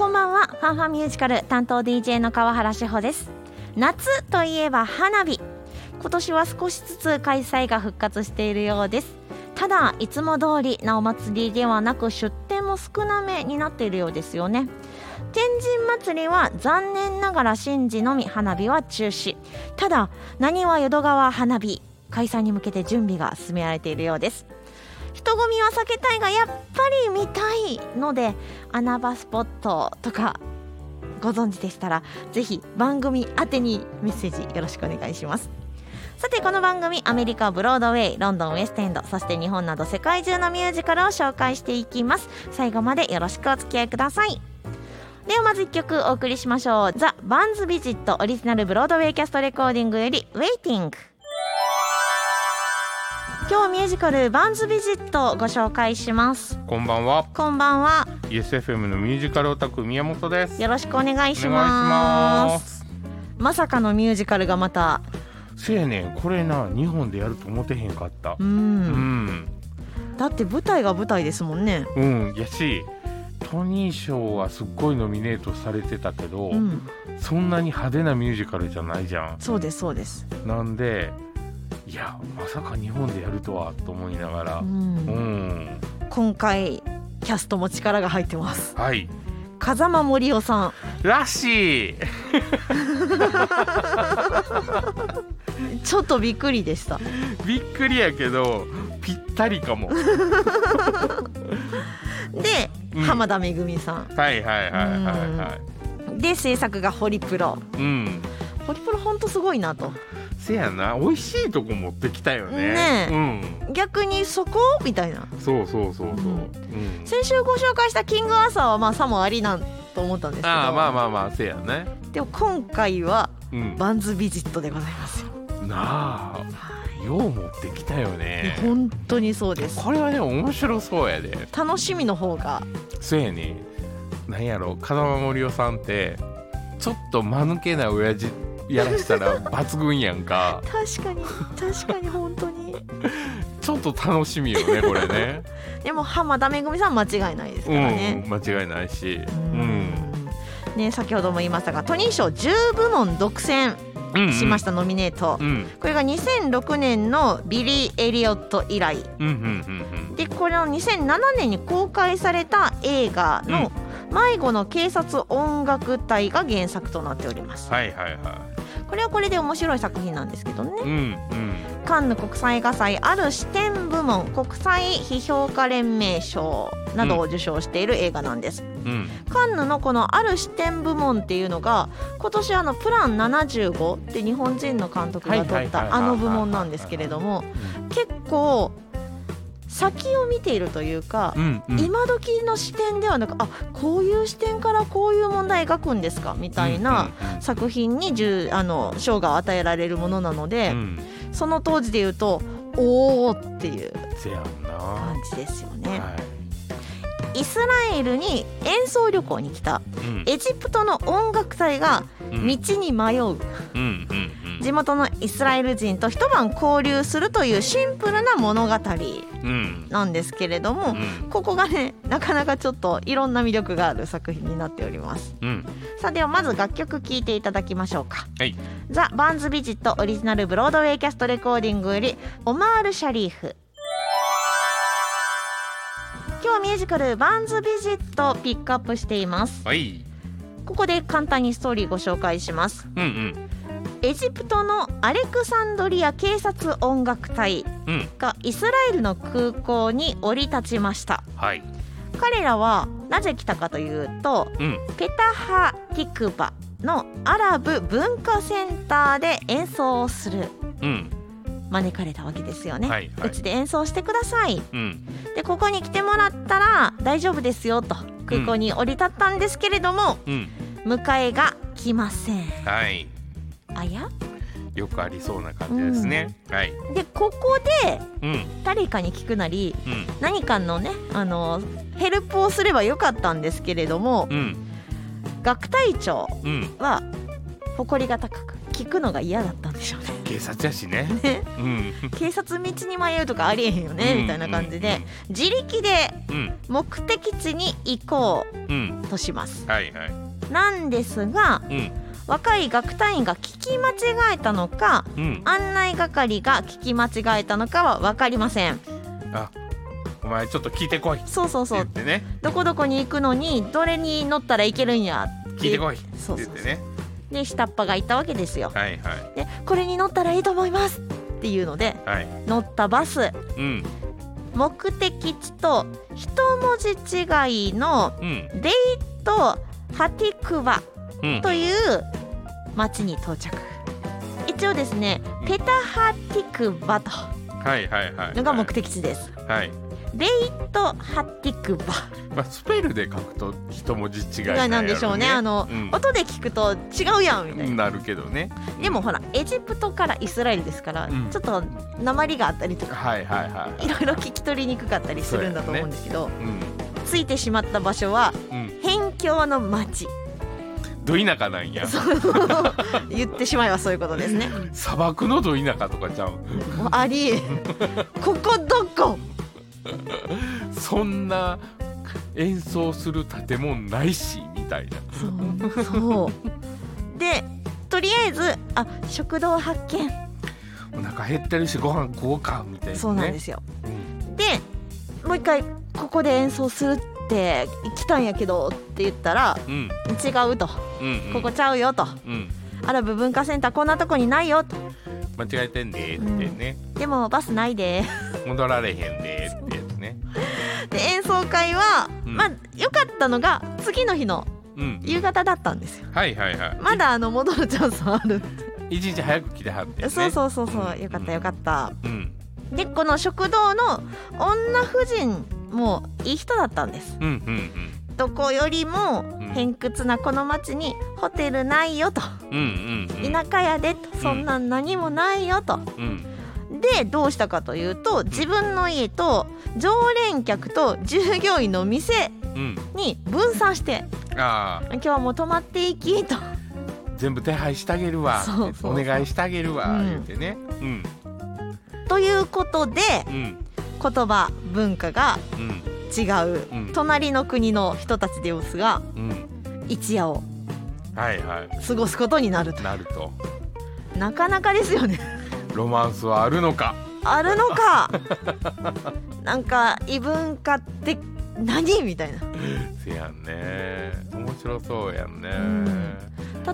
こんばんは。ファンファンミュージカル担当 DJ の川原志保です。夏といえば花火。今年は少しずつ開催が復活しているようです。ただいつも通りなお祭りではなく出店も少なめになっているようですよね。天神祭りは残念ながら神事のみ花火は中止。ただなにわ淀川花火開催に向けて準備が進められているようです。人混みは避けたいがやっぱり見たいので穴場スポットとかご存知でしたらぜひ番組宛てにメッセージよろしくお願いします。さてこの番組アメリカブロードウェイロンドンウェストエンドそして日本など世界中のミュージカルを紹介していきます。最後までよろしくお付き合いください。ではまず1曲お送りしましょう。 The Band's Visit Original Broadway Cast Recording より「Waiting」今日ミュージカルバンズビジットをご紹介します。こんばんは。こんばんは。ESFM のミュージカルオタク宮本です。よろしくお願いします。まさかのミュージカルがまた。せやねん。これな日本でやると思ってへんかった。ううん。んだって舞台が舞台ですもんね。うん。やしトニー賞はすっごいノミネートされてたけど、うん。そんなに派手なミュージカルじゃないじゃそうですそうです。んなんでいやまさか日本でやるとはと思いながら。ううん。ん今回キャストも力が入ってます。はい。風間森夫さん。らしい。ちょっとびっくりでした。びっくりやけどぴったりかも。で、うん。浜田めぐみさん。はいはいはいはいはい。で制作がホリプロ。うん。ホリプロほんとすごいなとせやな。美味しいとこ持ってきたよね。ね逆にそこ？みたいな。うんそうそうそうそう、うん。うん。先週ご紹介したキングアーサーはまあさもありなんと思ったんですけど。ああまあまあまあせやね。でも今回はうん。バンズビジットでございますよ。なあ。よう持ってきたよね。本当にそうです。これはね面白そうやで。楽しみの方が。そうやね。なんやろ風間森夫さんってちょっと間抜けな親父やらしたら抜群やんか。確かに確かに本当に。ちょっと楽しみよねこれね。でも浜田めぐみさん間違いないですからね、うん間違いないし。ううん。んね先ほども言いましたがトニー賞10部門独占うんしました、ノミネート、うん。これが2006年のビリー・エリオット以来。うんうんうんでこれの2007年に公開された映画の「迷子の警察音楽隊」が原作となっております。はいはいはこれはこれで面白い作品なんですけどね。いうんうん。カンヌ国際映画祭ある視点部門国際批評家連盟賞などを受賞している映画なんです、うん。カンヌのこのある視点部門っていうのが今年あのプラン75って日本人の監督が取ったあの部門なんですけれども結構先を見ているというかうんうん。今時の視点ではなくあこういう視点からこういう問題描くんですか？みたいな作品に10あの賞が与えられるものなので、うん。うんその当時で言うとおおっていう感じですよね。はイスラエルに演奏旅行に来たエジプトの音楽隊がうん。道に迷う。うんうんうん地元のイスラエル人と一晩交流するというシンプルな物語うん。なんですけれどもうん。ここがねなかなかちょっといろんな魅力がある作品になっております。うん。さあではまず楽曲聴いていただきましょうか。はい。 The Band's Visit Original Broadway Cast Recording より Omar Sharif。今日はミュージカル Band's Visit をピックアップしています。はい。ここで簡単にストーリーご紹介します。うんうんエジプトのアレクサンドリア警察音楽隊うん。がイスラエルの空港に降り立ちました。はい。彼らはなぜ来たかというとうん。ペタハ・ティクバのアラブ文化センターで演奏をする。うん。招かれたわけですよね、はいはい。うちで演奏してください。うん。でここに来てもらったら大丈夫ですよと空港に降り立ったんですけれども、うん。迎えが来ません。はいあや？よくありそうな感じですね、はい。でここでうん誰かに聞くなりうん。何かのねあのヘルプをすればよかったんですけれどもうん。学隊長うん。は誇りが高く聞くのが嫌だったんでしょうね。警察やしね。ね。うん。警察道に迷うとかありえへんよね、うん。みたいな感じで自力でうん。目的地に行こうん。うとします。はいはい。なんですがうん若い学隊員が聞き間違えたのかうん。案内係が聞き間違えたのかは分かりません。あお前ちょっと聞いてこい。そうそうそう。言ってね。どこどこに行くのにどれに乗ったらいけるんやって。聞いてこい。って言ってね。で下っ端が言ったわけですよ。はいはい。でこれに乗ったらいいと思いますっていうのではい。乗ったバス。うん。目的地と一文字違いのうん。デイト・ハティクバうん。という町に到着。一応ですねうん。ペタハティクバとはいはいはいのが目的地です。はい。デイト・ハティクバ。まあスペルで書くと一文字違いなんやろなんでしょうね。あのうん。音で聞くと違うやんみたいな。なるけどね。でもほらエジプトからイスラエルですから、うん。ちょっと鉛があったりとかはいはいはいい。ろいろ聞き取りにくかったりするんだと思うんですけど、うん。着いてしまった場所はうん。辺境の町ど田舎なんや。言ってしまえばそういうことですね。砂漠のど田舎とかちゃう？もうあり。えここどこ？そんな演奏する建物ないしみたいな。そう。そう。でとりあえずあ食堂発見。お腹減ってるしご飯食おうかみたいなね。そうなんですよ。うん。でもう一回ここで演奏するって来たんやけどって言ったらうん。違うと。うんうん。ここちゃうよと。うん。アラブ文化センターこんなとこにないよと。間違えてんでってね、でもバスないで。戻られへんでってやつね。で演奏会は、うん。まあ良かったのが次の日のうん。夕方だったんですよ。はいはいはい。まだあの戻るチャンスはある。一日早く来てはって、ね、そうそうそうそう。うんよかったよかった。うん。でこの食堂の女婦人もいい人だったんです。うんうんどこよりもん。偏屈なこの町にホテルないよと。うんうんうん。うん田舎やでと。そんなん何もないよと。うん。でどうしたかというと自分の家と常連客と従業員の店うん。に分散してああ。今日はもう泊まっていきと。全部手配してあげるわ。お願いしてあげるわ、うん。言ってね。うん。ということでうん言葉文化がうん違ううん。隣の国の人たちですがうん。一夜をはいはい。過ごすことになると。なると。なかなかですよね。ロマンスはあるのか。あるのか。なんか異文化って何みたいな。せやんね。面白そうやんね。ん。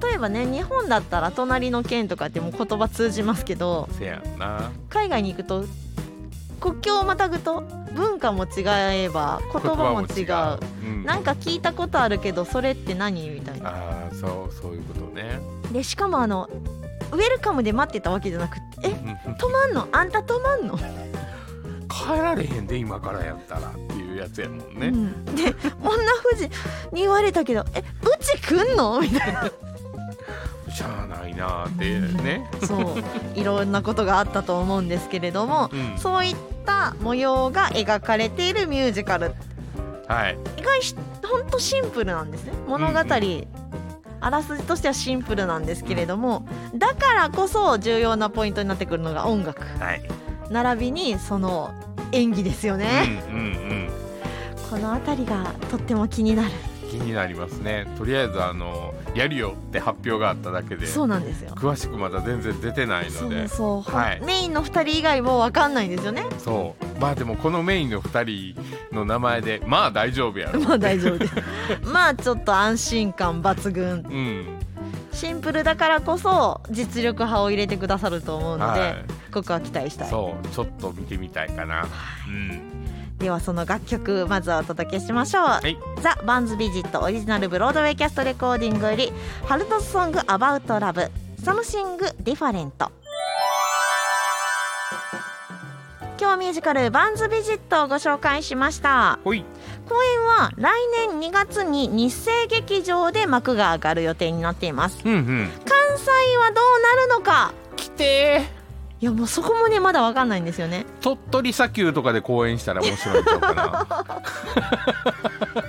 例えばね日本だったら隣の県とかってもう言葉通じますけどせやんな。海外に行くと国境をまたぐと文化も違えば言葉も違う。う。ん、なんか聞いたことあるけどそれって何？みたいな。ああそうそういうことね。でしかもあのウェルカムで待ってたわけじゃなくてえ？うん。泊まんの？あんた泊まんの、帰られへんで今からやったらっていうやつやもんね、うん、で女夫人に言われたけどえ？うち来んの？みたいな。しゃあないなーってね、そう。いろんなことがあったと思うんですけれどもうん、そういった模様が描かれているミュージカル。はい。意外しほんとシンプルなんですね。物語、うん。あらすじとしてはシンプルなんですけれどもだからこそ重要なポイントになってくるのが音楽。はい。並びにその演技ですよね、うんうんうん。この辺りがとっても気になる気になりますね。とりあえずあのやるよって発表があっただけでそうなんですよ。詳しくまだ全然出てないので。そう、はい。メインの2人以外も分かんないんですよね。そう。まあでもこのメインの2人の名前でまあ大丈夫やろ。まあ大丈夫。ですまあちょっと安心感抜群。うん。シンプルだからこそ実力派を入れてくださると思うので、はここは期待したい。そう。ちょっと見てみたいかな。うんではその楽曲まずはお届けしましょう、い。 The Band's Visit Original Broadway Cast Recording より「Haled's Song About Love」「Something Different」今日ミュージカル「バンズ・ビジット」をご紹介しました。公演は来年2月に日生劇場で幕が上がる予定になっています。うんうん。関西はどうなるのか。来ていやもうそこもねまだ分かんないんですよね。鳥取砂丘とかで公演したら面白いんちゃうかな。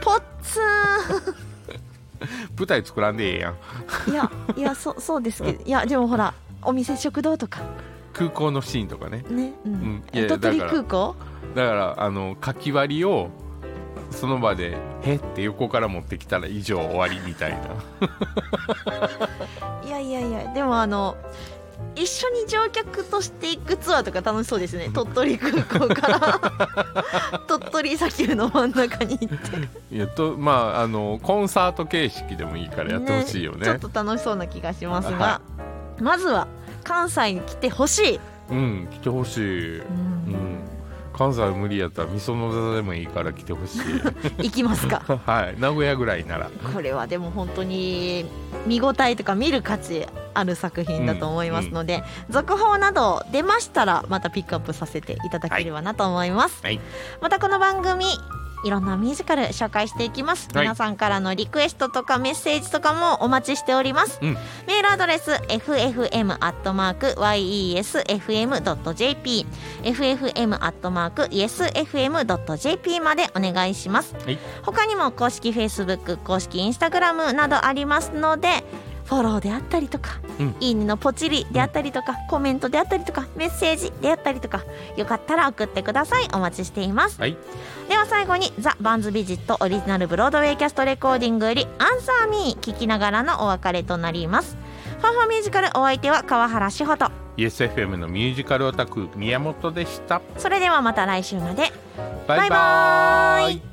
ポッツン。プ舞台作らんでええやん。いやいやそそうですけどいやでもほらお店食堂とか。空港のシーンとかね。ね、うん。うん。鳥取だから空港だからあのかき割りをその場で「へ」って横から持ってきたら以上終わりみたいな。いやいやいやでもあの一緒に乗客として行くツアーとか楽しそうですね。鳥取空港から。鳥取砂丘の真ん中に行って。いやとまああのコンサート形式でもいいからやってほしいよね。ちょっと楽しそうな気がしますが、はまずは関西に来てほしい、うん来てほしい、うん、関西無理やったらみその座でもいいから来てほしい。行きますか。はい。名古屋ぐらいなら。これはでも本当に見応えとか見る価値ある作品だと思いますので、続報など出ましたらまたピックアップさせていただければなと思います、はい。またこの番組いろんなミュージカル紹介していきます、はい。皆さんからのリクエストとかメッセージとかもお待ちしております、うん。メールアドレス ffm.yesfm.jp ffm.yesfm.jp までお願いします、はい。他にも公式 Facebook 公式 Instagram などありますのでフォローであったりとか、うん。いいねのポチリであったりとか、コメントであったりとかメッセージであったりとかよかったら送ってください。お待ちしています。はい。では最後に The Band's Visit Original Broadway Cast Recording より「Answer Me」聞きながらのお別れとなります。ファンファミュージカルお相手は川原志穂と。YesFM のミュージカルオタク宮本でした。それではまた来週まで。バイババイバーイイ